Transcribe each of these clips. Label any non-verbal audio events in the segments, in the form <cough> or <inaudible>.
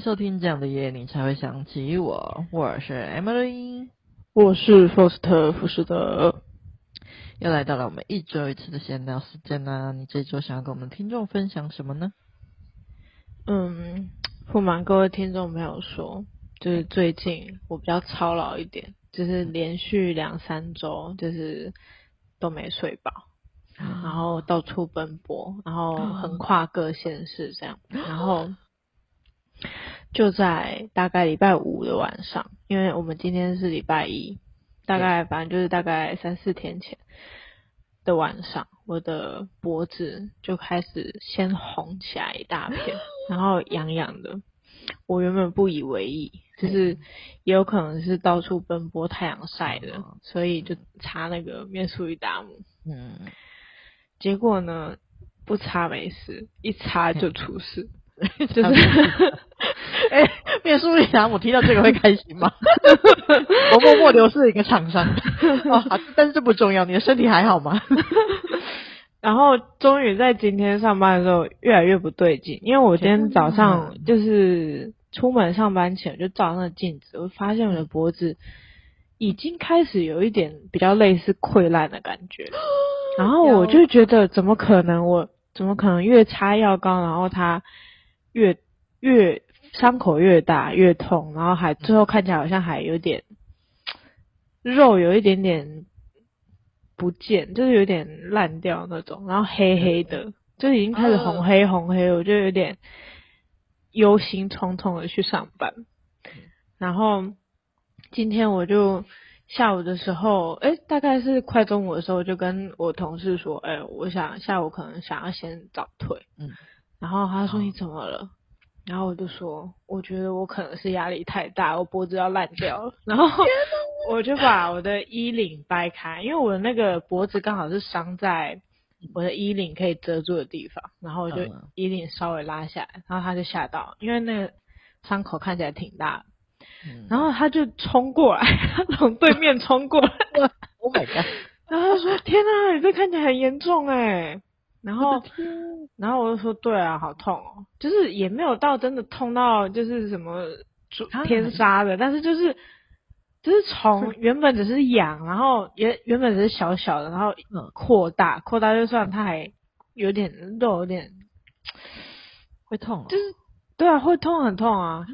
收听这样的夜，你才会想起我。我是 Emily，我是 Foster 福士德，又来到了我们一周一次的闲聊时间啦。你这周想要跟我们听众分享什么呢？嗯，不瞒各位听众朋友说，就是最近我比较操劳一点，就是连续两三周就是都没睡饱，然后到处奔波，然后横跨各县市这样，然后。就在大概礼拜五的晚上，因为我们今天是礼拜一，大概反正就是大概三四天前的晚上，我的脖子就开始先红起来一大片，<gasps> 然后痒痒的。我原本不以为意，就是也有可能是到处奔波太阳晒的，所以就擦那个面舒一达姆。嗯，结果呢，不擦没事，一擦就出事。就是，<laughs> 哎、欸，面舒利达姆，我听到这个会开心吗？<laughs> 我默默流失一个厂商，哦，但是这不重要，你的身体还好吗？<laughs> 然后终于在今天上班的时候，越来越不对劲，因为我今天早上就是出门上班前就照那个镜子，我发现我的脖子已经开始有一点比较类似溃烂的感觉，然后我就觉得怎么可能，我怎么可能越擦药膏，然后它。越越伤口越大越痛，然后还最后看起来好像还有点肉有一点点不见，就是有点烂掉那种，然后黑黑的，就已经开始红黑红黑，我就有点忧心忡忡的去上班。然后今天我就下午的时候，诶，大概是快中午的时候，就跟我同事说，诶，我想下午可能想要先早退，嗯。然后他说，你怎么了？然后我就说，我觉得我可能是压力太大，我脖子要烂掉了。<laughs> 然后我就把我的衣领掰开，因为我的那个脖子刚好是伤在我的衣领可以遮住的地方，然后我就衣领稍微拉下来，然后他就吓到，因为那个伤口看起来挺大，然后他就冲过来，他从对面冲过来，<laughs> Oh my god！然后他说：“天啊，你这看起来很严重哎。”然后，然后我就说，对啊，好痛哦，就是也没有到真的痛到就是什么天杀的，但是就是就是从原本只是痒，然后原原本只是小小的，然后扩大扩大就算它还有点肉，有点会痛，就是对啊，会痛很痛啊。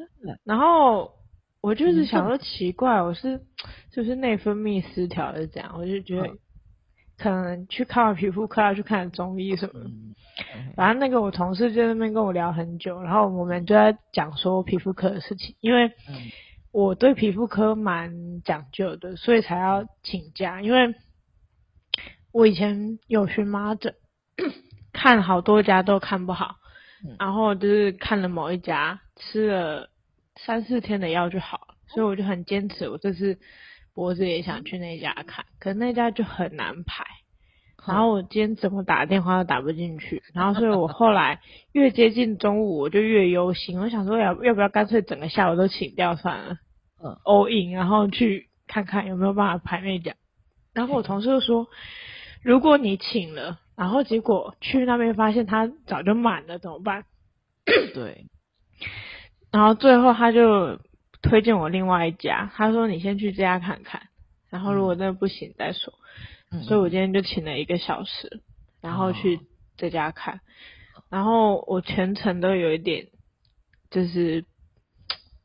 然后我就是想说奇怪，我是 <tsk> 就是内分泌失调是这样，我就觉得。可能去看完皮肤科，要去看中医什么的。反正那个我同事就在那边跟我聊很久，然后我们就在讲说皮肤科的事情，因为我对皮肤科蛮讲究的，所以才要请假。因为我以前有荨麻疹，<coughs> 看好多家都看不好，然后就是看了某一家，吃了三四天的药就好了，所以我就很坚持，我这次。脖子也想去那家看，可是那家就很难排。然后我今天怎么打电话都打不进去，然后所以我后来 <laughs> 越接近中午我就越忧心，我想说要要不要干脆整个下午都请掉算了，嗯，all in，然后去看看有没有办法排那家。然后我同事就说，如果你请了，然后结果去那边发现他早就满了怎么办？对。然后最后他就。推荐我另外一家，他说你先去这家看看，然后如果真的不行再说。嗯、所以我今天就请了一个小时，然后去这家看，哦、然后我全程都有一点就是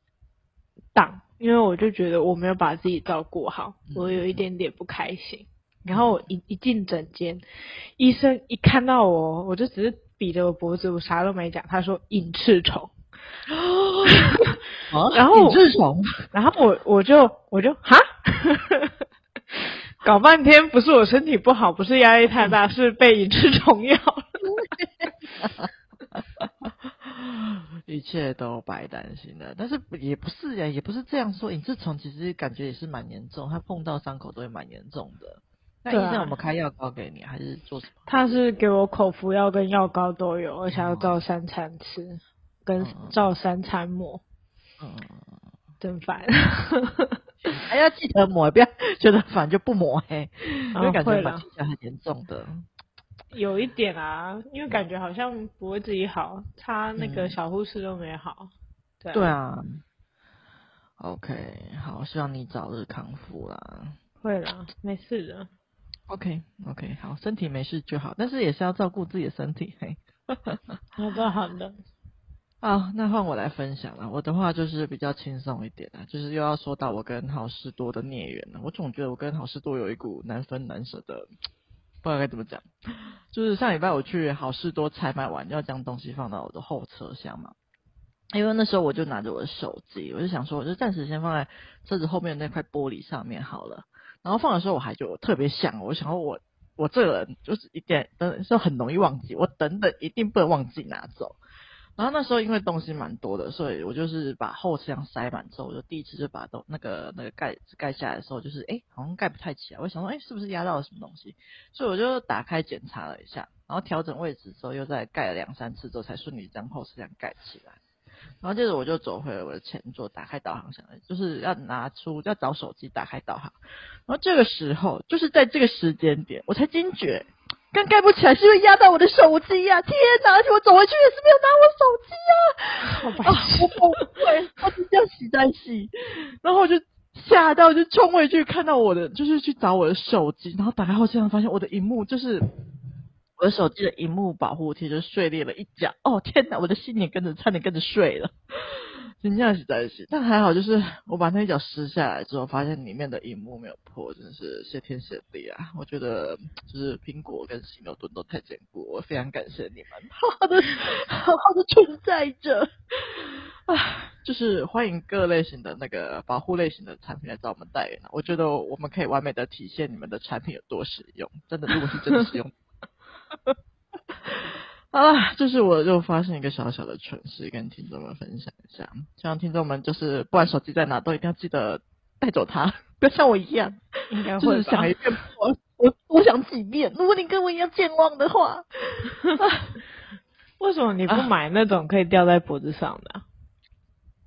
<tsk> 当，因为我就觉得我没有把自己照顾好，我有一点点不开心。嗯、然后我一一进诊间，医生一看到我，我就只是比着我脖子，我啥都没讲，他说隐翅虫。哦，<laughs> 然后隐翅虫，然后我我就我就哈，<laughs> 搞半天不是我身体不好，不是压力太大，是被隐翅虫咬了。<laughs> 一切都白担心了，但是也不是呀，也不是这样说。隐翅虫其实感觉也是蛮严重，它碰到伤口都会蛮严重的。那医生，我们开药膏给你，还是做什么？他是给我口服药跟药膏都有，而且要照三餐吃。跟照三餐抹，嗯，真烦，还 <laughs> 要记得抹，不要觉得烦就不抹嘿，因为感觉蛮起来很严重的。有一点啊，因为感觉好像不会自己好，他那个小护士都没好。对啊。对啊。OK，好，希望你早日康复啦。会啦，没事的。OK OK，好，身体没事就好，但是也是要照顾自己的身体。嘿，<laughs> 好的好的。好，那换我来分享了。我的话就是比较轻松一点啊，就是又要说到我跟好事多的孽缘了。我总觉得我跟好事多有一股难分难舍的，不知道该怎么讲。就是上礼拜我去好事多采买完，要将东西放到我的后车厢嘛。因为那时候我就拿着我的手机，我就想说，我就暂时先放在车子后面那块玻璃上面好了。然后放的时候我还就特别想，我想说我我这个人就是一点等是很容易忘记，我等等一定不能忘记拿走。然后那时候因为东西蛮多的，所以我就是把后车厢塞满之后，我就第一次就把东那个那个盖子盖下来的时候，就是诶好像盖不太起来，我想说诶是不是压到了什么东西？所以我就打开检查了一下，然后调整位置之后又再盖了两三次之后，才顺利将后车厢盖起来。然后接着我就走回了我的前座，打开导航，想就是要拿出要找手机打开导航。然后这个时候，就是在这个时间点，我才惊觉，刚盖不起来是因为压到我的手机呀、啊！天哪！而且我走回去也是没有拿我手机啊！好白痴！我崩溃，我直接洗在洗。然后我就吓到，就冲回去看到我的，就是去找我的手机，然后打开后竟然发现我的荧幕就是。我的手机的荧幕保护贴就碎裂了一角，哦天哪，我的心也跟着差点跟着碎了，真的是在是，但还好，就是我把那一脚撕下来之后，发现里面的荧幕没有破，真是谢天谢地啊！我觉得就是苹果跟西牛顿都太坚固，我非常感谢你们，好好的好好的存在着啊！就是欢迎各类型的那个保护类型的产品来找我们代言，我觉得我们可以完美的体现你们的产品有多实用，真的，如果是真的实用。<laughs> 好了，就是我又发现一个小小的蠢事，跟听众们分享一下。希望听众们就是不管手机在哪，都一定要记得带走它，<laughs> 不要像我一样，应该会想一遍，我我我想几遍。如果你跟我一样健忘的话，<laughs> 为什么你不买那种可以吊在脖子上的？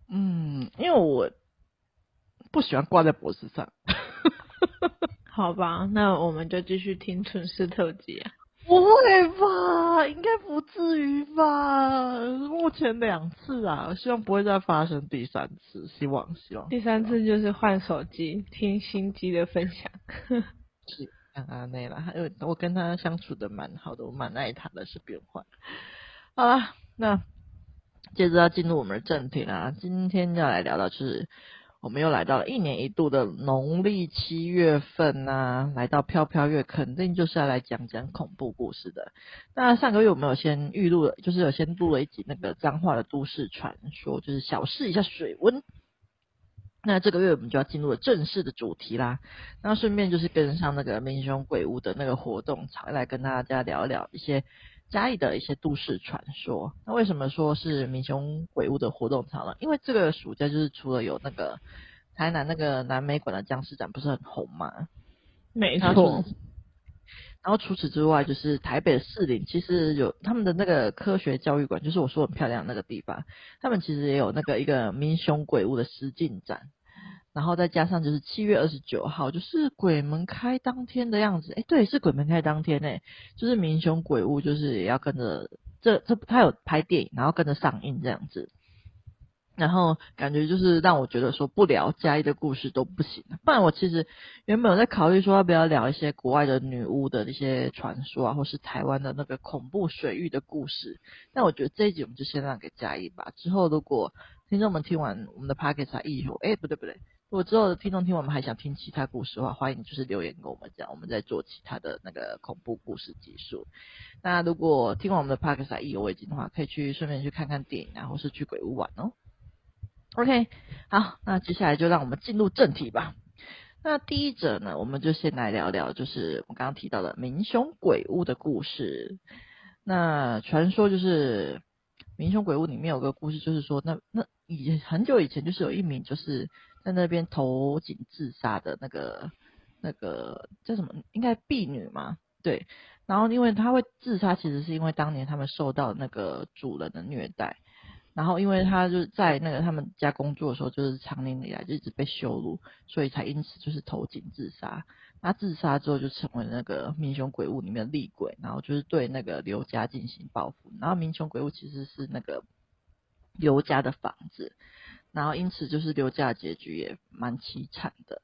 嗯，因为我不喜欢挂在脖子上。<laughs> 好吧，那我们就继续听蠢事特辑啊。不会吧？应该不至于吧？目前两次啊，希望不会再发生第三次。希望，希望。第三次就是换手机，听新机的分享。是，看阿内啦，因为我跟他相处的蛮好的，我蛮爱他的，是不用换。好了，那接着要进入我们的正题啦。今天要来聊的就是。我们又来到了一年一度的农历七月份呐、来到飘飘月，肯定就是要来讲讲恐怖故事的。那上个月我们有先预录了，就是有先录了一集那个彰化的都市传说，就是小试一下水温。那这个月我们就要进入了正式的主题啦。那顺便就是跟上那个民雄鬼屋的那个活动才，来跟大家聊聊一些。嘉义的一些都市传说，那为什么说是民雄鬼屋的活动场呢？因为这个暑假就是除了有那个台南那个南美馆的僵尸展不是很红嘛，没错。然后除此之外，就是台北的士林其实有他们的那个科学教育馆，就是我说很漂亮的那个地方，他们其实也有那个一个民雄鬼屋的实境展。然后再加上就是七月二十九号，就是鬼门开当天的样子。哎，对，是鬼门开当天诶，就是民雄鬼屋，就是也要跟着这这他有拍电影，然后跟着上映这样子。然后感觉就是让我觉得说不聊嘉义的故事都不行。不然我其实原本有在考虑说要不要聊一些国外的女巫的一些传说啊，或是台湾的那个恐怖水域的故事。但我觉得这一集我们就先让给嘉义吧。之后如果听众们听完我们的 podcast 以后，哎，不对不对。如果之后的听众听我们还想听其他故事的话，欢迎就是留言跟我们讲，我们再做其他的那个恐怖故事集数。那如果听完我们的 podcast 意犹未尽的话，可以去顺便去看看电影啊，或是去鬼屋玩哦。OK，好，那接下来就让我们进入正题吧。那第一者呢，我们就先来聊聊，就是我刚刚提到的民雄鬼屋的故事。那传说就是民雄鬼屋里面有个故事，就是说那那以很久以前，就是有一名就是。在那边投井自杀的那个那个叫什么？应该婢女嘛？对。然后因为她会自杀，其实是因为当年他们受到那个主人的虐待。然后因为她就在那个他们家工作的时候，就是长年以来就一直被羞辱，所以才因此就是投井自杀。那自杀之后就成为那个民雄鬼屋里面的厉鬼，然后就是对那个刘家进行报复。然后民雄鬼屋其实是那个。刘家的房子，然后因此就是刘家的结局也蛮凄惨的。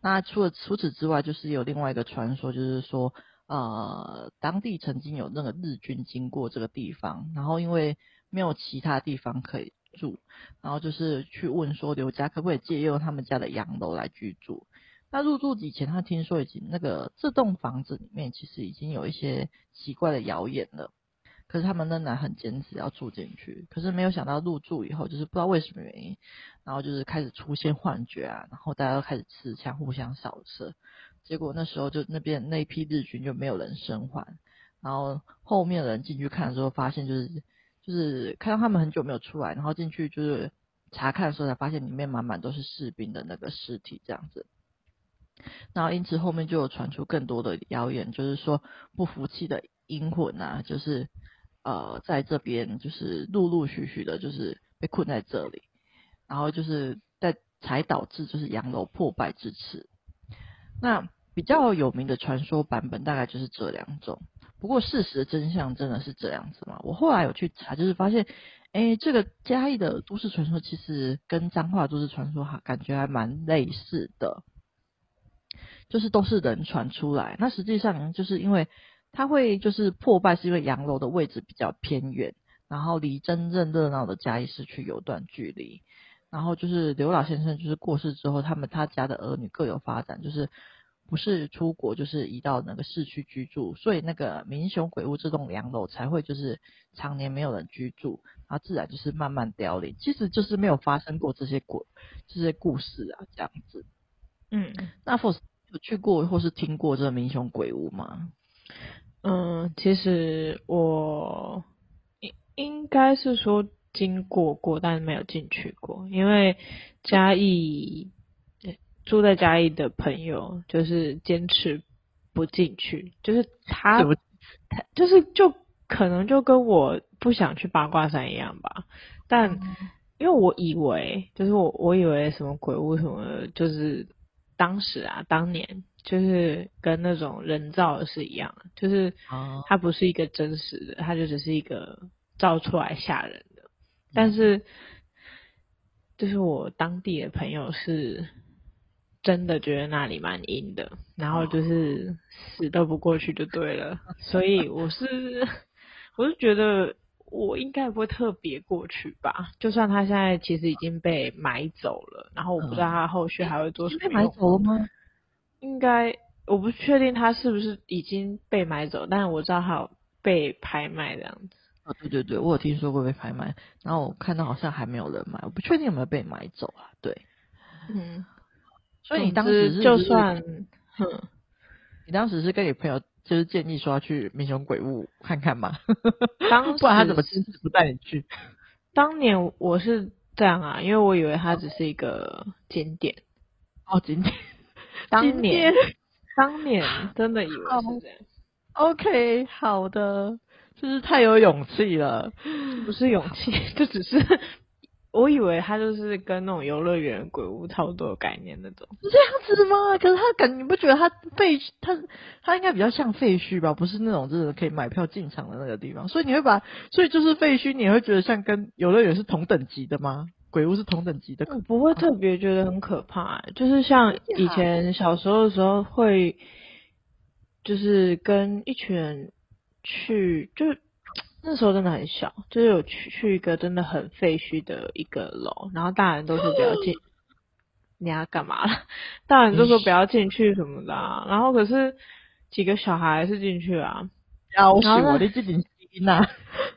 那除了除此之外，就是有另外一个传说，就是说，呃，当地曾经有那个日军经过这个地方，然后因为没有其他地方可以住，然后就是去问说刘家可不可以借用他们家的洋楼来居住。那入住以前，他听说已经那个这栋房子里面其实已经有一些奇怪的谣言了。可是他们仍然很坚持要住进去，可是没有想到入住以后，就是不知道为什么原因，然后就是开始出现幻觉啊，然后大家都开始持枪互相扫射，结果那时候就那边那批日军就没有人生还，然后后面的人进去看的时候，发现就是就是看到他们很久没有出来，然后进去就是查看的时候才发现里面满满都是士兵的那个尸体这样子，然后因此后面就有传出更多的谣言，就是说不服气的阴魂啊，就是。呃，在这边就是陆陆续续的，就是被困在这里，然后就是在才导致就是洋楼破败之次。那比较有名的传说版本大概就是这两种。不过事实的真相真的是这样子吗？我后来有去查，就是发现，哎，这个嘉义的都市传说其实跟彰化都市传说哈，感觉还蛮类似的，就是都是人传出来。那实际上就是因为。它会就是破败，是因为洋楼的位置比较偏远，然后离真正热闹的嘉义市区有段距离。然后就是刘老先生就是过世之后，他们他家的儿女各有发展，就是不是出国就是移到那个市区居住，所以那个民雄鬼屋这栋洋楼才会就是常年没有人居住，然后自然就是慢慢凋零。其实就是没有发生过这些故这些故事啊，这样子。嗯，那 Force 有去过或是听过这个民雄鬼屋吗？嗯，其实我应应该是说经过过，但是没有进去过，因为嘉义住在嘉义的朋友就是坚持不进去，就是他他就是就可能就跟我不想去八卦山一样吧，但因为我以为就是我我以为什么鬼屋什么的，就是当时啊当年。就是跟那种人造的是一样的，就是它不是一个真实的，它就只是一个造出来吓人的。但是，就是我当地的朋友是真的觉得那里蛮阴的，然后就是死都不过去就对了。所以我是，<laughs> 我是觉得我应该不会特别过去吧。就算他现在其实已经被买走了，然后我不知道他后续还会做什么。被买走了吗？应该我不确定他是不是已经被买走，但是我知道他有被拍卖这样子。哦，对对对，我有听说过被拍卖，然后我看到好像还没有人买，我不确定有没有被买走啊。对，嗯，所以你当时就算，哼，你当时是跟你朋友就是建议说要去民雄鬼屋看看嘛？<laughs> 当不然他怎么坚持不带你去？当年我是这样啊，因为我以为它只是一个景点。哦，景点。<laughs> 当年，当年真的以为是这样。OK，好的，就是太有勇气了，不是勇气，就只是我以为他就是跟那种游乐园鬼屋差不多的概念那种。是这样子吗？可是他感觉你不觉得他废他他应该比较像废墟吧？不是那种真的可以买票进场的那个地方，所以你会把所以就是废墟，你会觉得像跟游乐园是同等级的吗？鬼屋是同等级的，我不会特别觉得很可怕，欸，就是像以前小时候的时候会，就是跟一群人去，就是那时候真的很小，就是有去去一个真的很废墟的一个楼，然后大人都说不要进，你要干嘛了？<laughs> 大人都说不要进去什么的，啊，然后可是几个小孩是进去啊，要死我的这点。那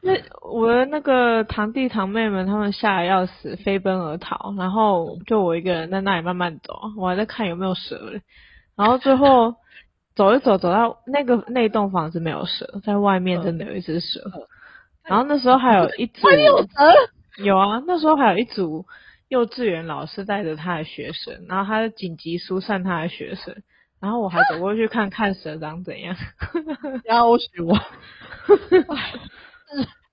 那我的那个堂弟堂妹们，他们吓得要死，飞奔而逃，然后就我一个人在那里慢慢走，我还在看有没有蛇嘞。然后最后走一走，走到那个那栋房子没有蛇，在外面真的有一只蛇。然后那时候还有一组 <laughs> 有啊，那时候还有一组幼稚园老师带着他的学生，然后他就紧急疏散他的学生。然后我还走过去看看蛇长怎样，<laughs> <laughs> 要死我！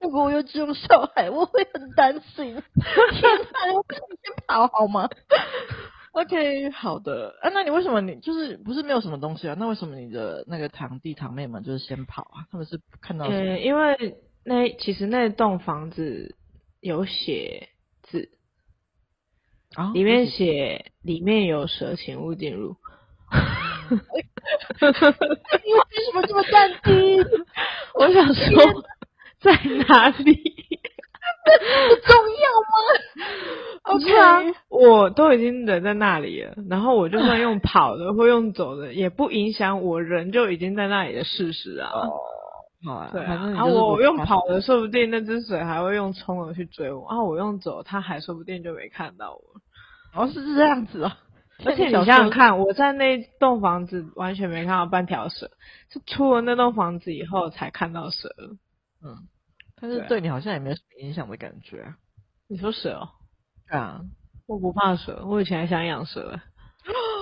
如果我有这种小孩，我会很担心。天哪，我跟你先跑好吗？OK，好的。啊，那你为什么你就是不是没有什么东西啊？那为什么你的那个堂弟堂妹们就是先跑啊？他们是看到什因为那其实那栋房子有写字，啊，里面写里面有蛇，请勿进入。你为什么这么淡定？我想说 <laughs> 在哪里？不重要吗？<laughs> OK 啊，我都已经人在那里了，然后我就算用跑的或用走的，也不影响我人就已经在那里的事实啊。哦，好啊，对啊，然后我用跑的，说不定那只水还会用冲的去追我，啊我用走，它还说不定就没看到我。哦，是这样子哦。而且你想想看，我在那栋房子完全没看到半条蛇，是出了那栋房子以后才看到蛇。嗯。但是对你好像也没有什么影响的感觉啊。你说蛇哦？对啊，我不怕蛇，我以前还想养蛇。<laughs>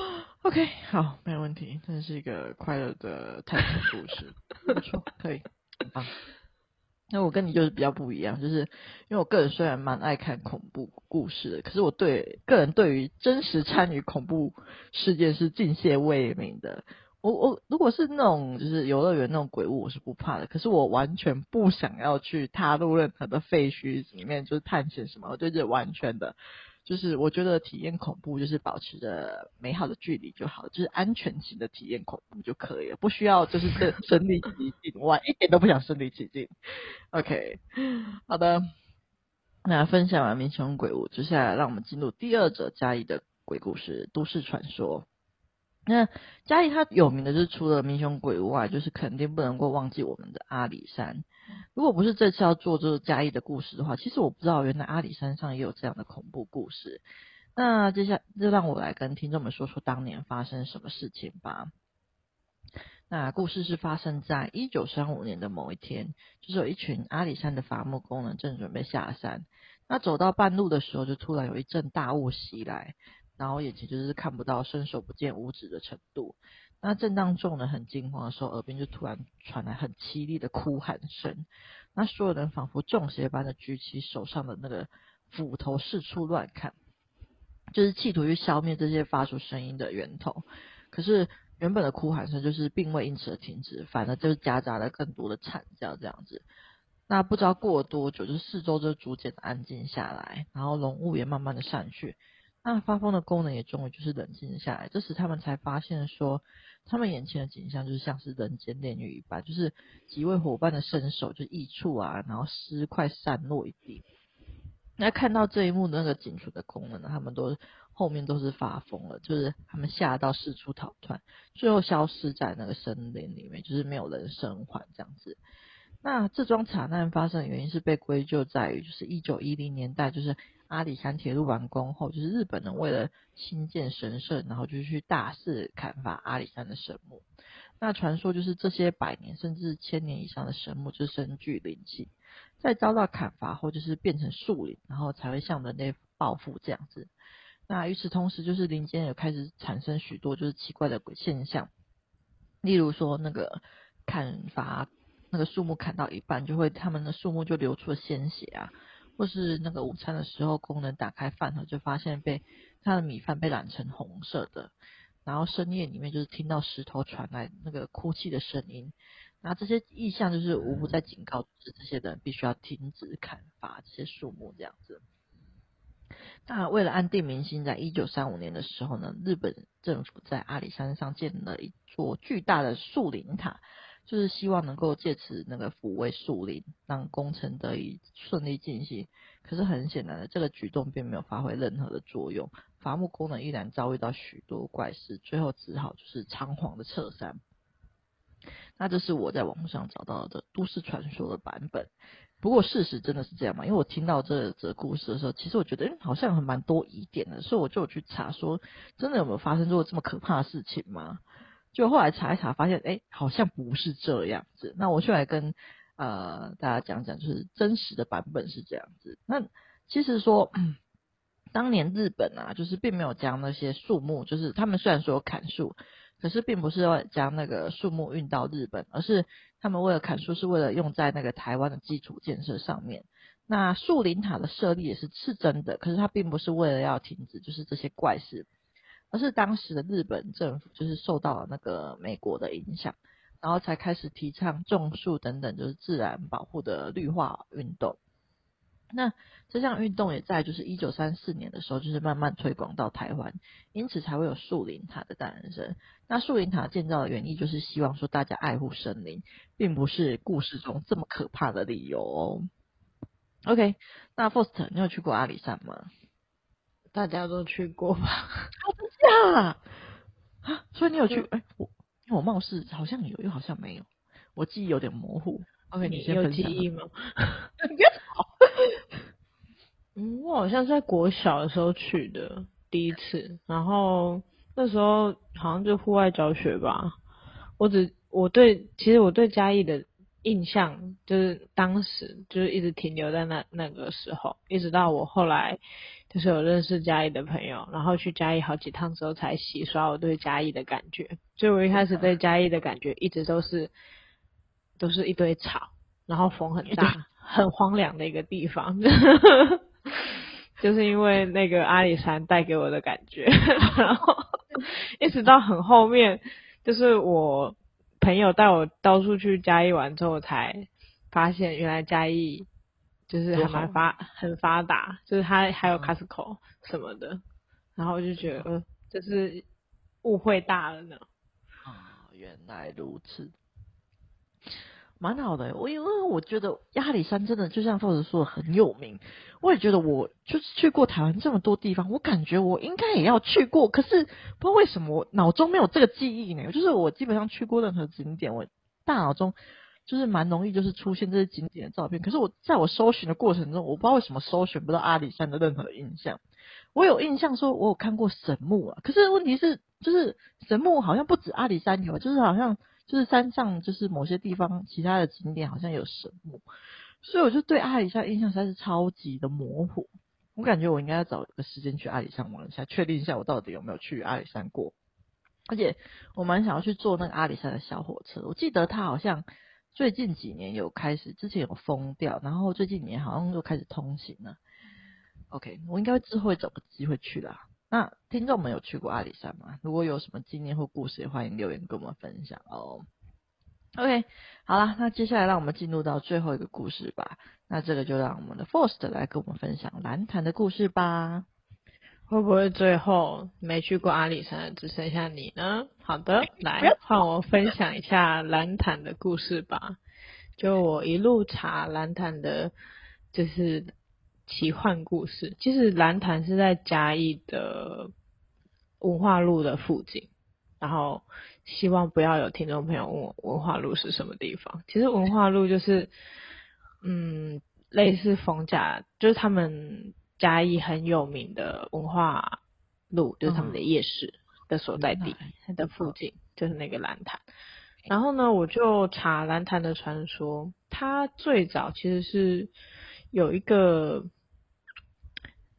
OK，好，没有问题。这是一个快乐的探险故事，<laughs> 不错，可以，很棒。那我跟你就是比较不一样，就是因为我个人虽然蛮爱看恐怖故事的，可是我对个人对于真实参与恐怖事件是敬谢未明的。我我如果是那种就是游乐园那种鬼屋，我是不怕的。可是我完全不想要去踏入任何的废墟里面，就是探险什么。我对这完全的，就是我觉得体验恐怖就是保持着美好的距离就好，就是安全型的体验恐怖就可以了，不需要就是身身临其境，我一点都不想身临其境。OK，好的，那分享完民雄鬼屋，接下来让我们进入第二则嘉义的鬼故事——都市传说。那嘉义它有名的就是除了民雄鬼屋外，就是肯定不能够忘记我们的阿里山。如果不是这次要做这个嘉义的故事的话，其实我不知道原来阿里山上也有这样的恐怖故事。那接下就让我来跟听众们说说当年发生什么事情吧。那故事是发生在一九三五年的某一天，就是有一群阿里山的伐木工人正准备下山，那走到半路的时候，就突然有一阵大雾袭来。然后眼前就是看不到，伸手不见五指的程度。那正当众人很惊慌的时候，耳边就突然传来很凄厉的哭喊声。那所有人仿佛中邪般的举起手上的那个斧头四处乱砍，就是企图去消灭这些发出声音的源头。可是原本的哭喊声就是并未因此而停止，反而就是夹杂了更多的惨叫这样子。那不知道过了多久，就四周就逐渐的安静下来，然后浓雾也慢慢的散去。那发疯的功能也终于就是冷静下来，这时他们才发现说，他们眼前的景象就是像是人间炼狱一般，就是几位伙伴的身手就异处啊，然后尸块散落一地。那看到这一幕的那个警署的功能呢，他们都后面都是发疯了，就是他们吓到四处逃窜，最后消失在那个森林里面，就是没有人生还这样子。那这桩惨案发生的原因是被归咎在于，就是一九一零年代，就是。阿里山铁路完工后，就是日本人为了兴建神社，然后就去大肆砍伐阿里山的神木。那传说就是这些百年甚至千年以上的神木就深具灵气，在遭到砍伐后就是变成树林，然后才会向人类报复这样子。那与此同时，就是林间有开始产生许多就是奇怪的鬼现象，例如说那个砍伐那个树木砍到一半，就会他们的树木就流出了鲜血啊。或是那个午餐的时候，工人打开饭盒，就发现被他的米饭被染成红色的。然后深夜里面就是听到石头传来那个哭泣的声音。那这些意象就是无不在警告，就是这些人必须要停止砍伐这些树木这样子。那为了安定民心，在一九三五年的时候呢，日本政府在阿里山上建了一座巨大的树林塔。就是希望能够借此那个抚慰树林，让工程得以顺利进行。可是很显然的，这个举动并没有发挥任何的作用，伐木工人依然遭遇到许多怪事，最后只好就是仓皇的撤山。那这是我在网上找到的都市传说的版本。不过事实真的是这样吗？因为我听到这则故事的时候，其实我觉得嗯好像还蛮多疑点的，所以我就去查说，真的有没有发生过这么可怕的事情吗？就后来查一查，发现哎，好像不是这样子。那我就来跟呃大家讲讲，就是真实的版本是这样子。那其实说，当年日本啊，就是并没有将那些树木，就是他们虽然说砍树，可是并不是要将那个树木运到日本，而是他们为了砍树，是为了用在那个台湾的基础建设上面。那树林塔的设立也是是真的，可是它并不是为了要停止，就是这些怪事。而是当时的日本政府就是受到了那个美国的影响，然后才开始提倡种树等等，就是自然保护的绿化运动。那这项运动也在就是一九三四年的时候，就是慢慢推广到台湾，因此才会有树林塔的诞生。那树林塔建造的原意就是希望说大家爱护森林，并不是故事中这么可怕的理由哦。OK，那 Faust，你有去过阿里山吗？大家都去过吧？好真的 <laughs> 啊？所以你有去？哎、欸，我因为我貌似好像有，又好像没有，我记忆有点模糊。OK，你有记忆吗？<laughs> <laughs> 嗯，我好像是在国小的时候去的第一次，然后那时候好像就户外教学吧。我只我对其实我对嘉义的印象就是当时就是一直停留在那那个时候，一直到我后来就是有认识嘉义的朋友，然后去嘉义好几趟之后才洗刷我对嘉义的感觉。所以我一开始对嘉义的感觉一直都是都是一堆草，然后风很大，很荒凉的一个地方。<laughs> 就是因为那个阿里山带给我的感觉，<laughs> 然后一直到很后面，就是我朋友带我到处去嘉义玩之后，才发现原来嘉义就是还蛮发很发达，就是它还有 Costco 什么的，然后我就觉得，呃，就是误会大了呢。啊，原来如此。蛮好的，我因为我觉得亚历山真的就像凤子说的很有名，我也觉得我就是去过台湾这么多地方，我感觉我应该也要去过，可是不知道为什么我脑中没有这个记忆呢？就是我基本上去过任何景点，我大脑中就是蛮容易就是出现这些景点的照片，可是我在我搜寻的过程中，我不知道为什么搜寻不到阿里山的任何印象。我有印象说我有看过神木啊，可是问题是就是神木好像不止阿里山有，就是好像。就是山上，就是某些地方，其他的景点好像有神木，所以我就对阿里山印象实在是超级的模糊。我感觉我应该要找个时间去阿里山玩一下，确定一下我到底有没有去阿里山过。而且我蛮想要去坐那个阿里山的小火车，我记得它好像最近几年有开始，之前有封掉，然后最近几年好像又开始通行了。OK，我应该之后会找个机会去啦。那听众们有去过阿里山吗？如果有什么经验或故事，也欢迎留言跟我们分享哦。OK，好啦，那接下来让我们进入到最后一个故事吧。那这个就让我们的 Faust 来跟我们分享蓝潭的故事吧。会不会最后没去过阿里山的只剩下你呢？好的，来换我分享一下兰潭的故事吧。就我一路查兰潭的，就是。奇幻故事，其实兰潭是在嘉义的文化路的附近，然后希望不要有听众朋友问我文化路是什么地方。其实文化路就是，嗯，类似逢甲，就是他们嘉义很有名的文化路，就是他们的夜市的所在地的附近，就是那个蓝潭。然后呢，我就查蓝潭的传说，它最早其实是有一个。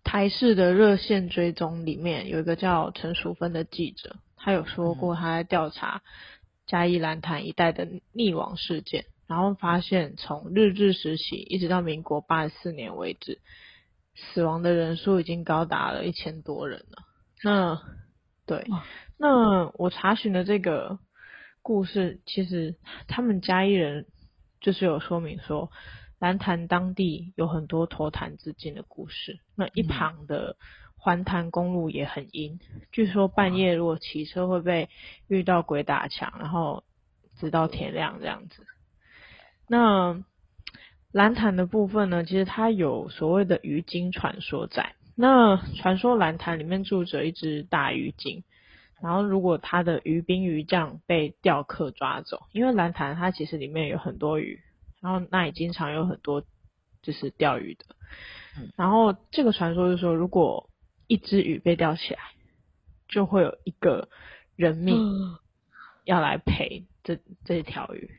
台视的热线追踪里面有一个叫陈淑芬的记者，他有说过他在调查嘉义蓝潭一带的溺亡事件，然后发现从日治时期一直到民国八十四年为止，死亡的人数已经高达了一千多人了。那对，那我查询的这个故事，其实他们嘉义人就是有说明说。兰潭当地有很多投潭自尽的故事，那一旁的环潭公路也很阴，据说半夜如果骑车会被遇到鬼打墙，然后直到天亮这样子。那兰潭的部分呢，其实它有所谓的鱼精传说在。那传说蓝潭里面住着一只大鱼精，然后如果它的鱼兵鱼将被钓客抓走，因为蓝潭它其实里面有很多鱼。然后那里经常有很多就是钓鱼的，然后这个传说就是说，如果一只鱼被钓起来，就会有一个人命要来赔这这条鱼，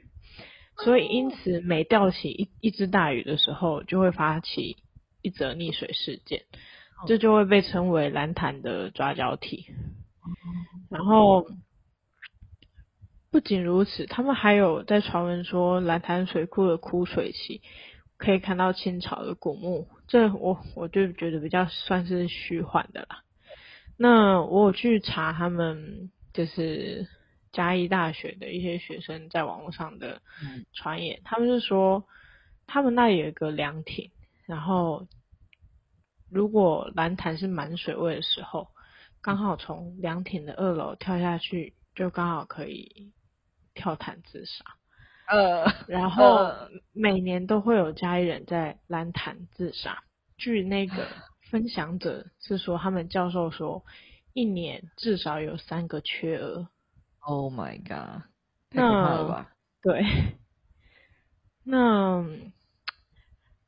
所以因此每钓起一一只大鱼的时候，就会发起一则溺水事件，这就会被称为蓝潭的抓交替，然后。不仅如此，他们还有在传闻说，蓝潭水库的枯水期可以看到清朝的古墓，这我我就觉得比较算是虚幻的啦。那我有去查他们就是嘉义大学的一些学生在网络上的传言，他们是说他们那里有一个凉亭，然后如果蓝潭是满水位的时候，刚好从凉亭的二楼跳下去，就刚好可以跳潭自杀。呃，然后每年都会有嘉义人在蓝潭自杀。据那个分享者是说，他们教授说，一年至少有三个缺额。Oh my god！太可怕了吧？对。那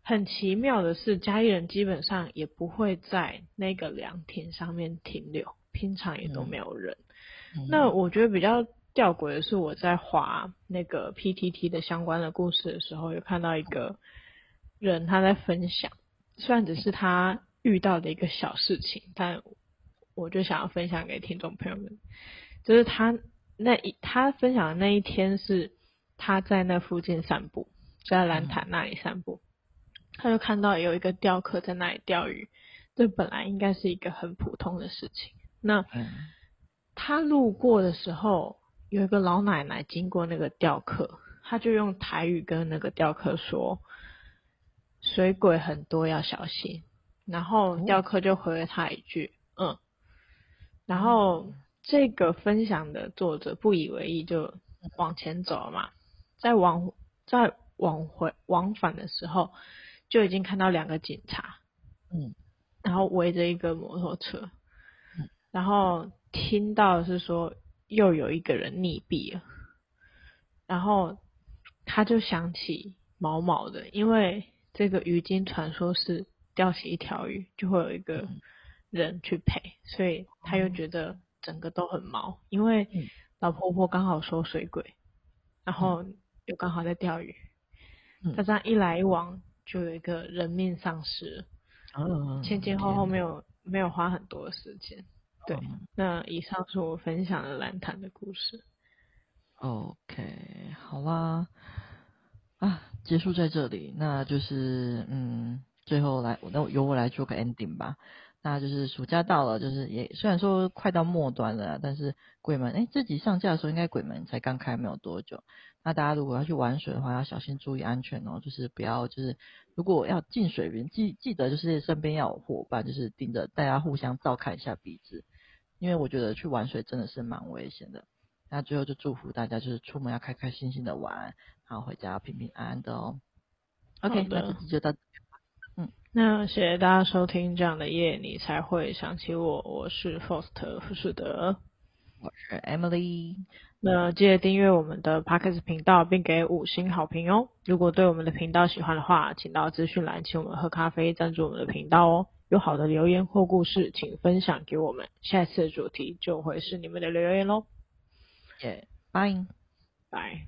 很奇妙的是，嘉义人基本上也不会在那个凉亭上面停留，平常也都没有人。嗯、那我觉得比较吊诡的是，我在划那个 PTT 的相关的故事的时候，有看到一个人他在分享，虽然只是他遇到的一个小事情，但我就想要分享给听众朋友们，就是他那一他分享的那一天是他在那附近散步。在兰潭那里散步，他就看到有一个钓客在那里钓鱼。这本来应该是一个很普通的事情。那他路过的时候，有一个老奶奶经过那个钓客，他就用台语跟那个钓客说：“水鬼很多，要小心。”然后钓客就回了他一句：“嗯。”然后这个分享的作者不以为意，就往前走了嘛，在往在。往回往返的时候，就已经看到两个警察，嗯，然后围着一个摩托车，嗯，然后听到是说又有一个人溺毙了，然后他就想起毛毛的，因为这个鱼精传说是钓起一条鱼就会有一个人去陪，所以他又觉得整个都很毛，因为老婆婆刚好说水鬼，然后又刚好在钓鱼。他这样一来一往，就有一个人命丧失，嗯，前前后后没有没有花很多的时间，对。嗯、那以上是我分享的蓝潭的故事。OK，好啦，啊，结束在这里，那就是嗯，最后来，那由我来做个 ending 吧。那就是暑假到了，就是也虽然说快到末端了，但是鬼门，哎，这集上架的时候应该鬼门才刚开没有多久。那大家如果要去玩水的话，要小心注意安全哦，就是不要就是如果要进水边，记记得就是身边要有伙伴，就是盯着大家互相照看一下鼻子，因为我觉得去玩水真的是蛮危险的。那最后就祝福大家就是出门要开开心心的玩，然后回家要平平安安的哦。OK，那这集就到。那谢谢大家收听这样的夜，你才会想起我。我是 Foster 富士德，我是 Emily。那记得订阅我们的 Podcast 频道，并给五星好评哦。如果对我们的频道喜欢的话，请到资讯栏请我们喝咖啡，赞助我们的频道哦。有好的留言或故事，请分享给我们。下一次的主题就会是你们的留言喽。耶，Bye，拜。